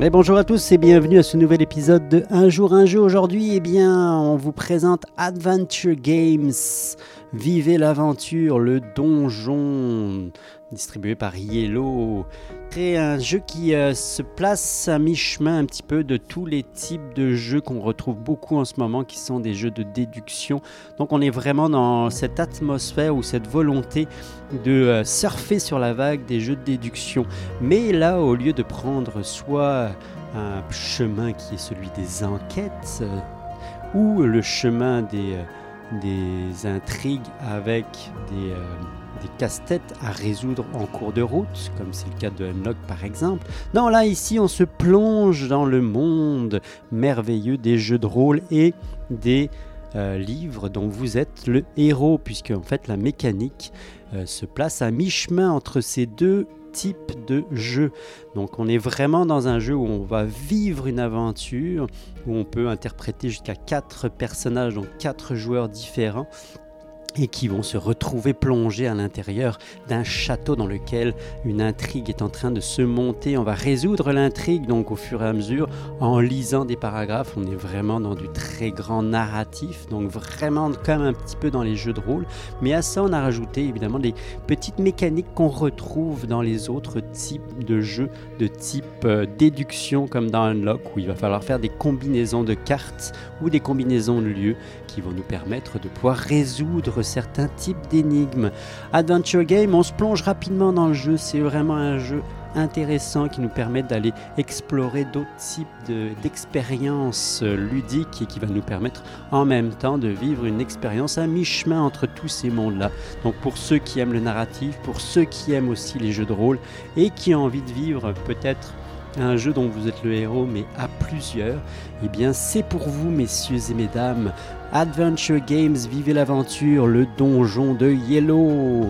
Et bonjour à tous et bienvenue à ce nouvel épisode de Un jour un jeu. Aujourd'hui, eh bien, on vous présente Adventure Games. Vivez l'aventure, le donjon, distribué par Yellow. C'est un jeu qui euh, se place à mi-chemin un petit peu de tous les types de jeux qu'on retrouve beaucoup en ce moment, qui sont des jeux de déduction. Donc on est vraiment dans cette atmosphère ou cette volonté de euh, surfer sur la vague des jeux de déduction. Mais là, au lieu de prendre soit un chemin qui est celui des enquêtes, euh, ou le chemin des, des intrigues avec des, euh, des casse-têtes à résoudre en cours de route, comme c'est le cas de Unlock par exemple. Non, là, ici, on se plonge dans le monde merveilleux des jeux de rôle et des euh, livres dont vous êtes le héros, puisque en fait la mécanique euh, se place à mi-chemin entre ces deux types de jeux. Donc on est vraiment dans un jeu où on va vivre une aventure, où on peut interpréter jusqu'à quatre personnages, donc quatre joueurs différents et qui vont se retrouver plongés à l'intérieur d'un château dans lequel une intrigue est en train de se monter. On va résoudre l'intrigue donc au fur et à mesure en lisant des paragraphes. On est vraiment dans du très grand narratif, donc vraiment comme un petit peu dans les jeux de rôle. Mais à ça, on a rajouté évidemment des petites mécaniques qu'on retrouve dans les autres types de jeux de type euh, déduction comme dans Unlock où il va falloir faire des combinaisons de cartes ou des combinaisons de lieux qui vont nous permettre de pouvoir résoudre certains types d'énigmes. Adventure Game, on se plonge rapidement dans le jeu, c'est vraiment un jeu intéressant qui nous permet d'aller explorer d'autres types de- d'expériences ludiques et qui va nous permettre en même temps de vivre une expérience à mi-chemin entre tous ces mondes-là. Donc pour ceux qui aiment le narratif, pour ceux qui aiment aussi les jeux de rôle et qui ont envie de vivre peut-être un jeu dont vous êtes le héros mais à plusieurs, eh bien c'est pour vous messieurs et mesdames. Adventure Games, vivez l'aventure, le donjon de Yellow.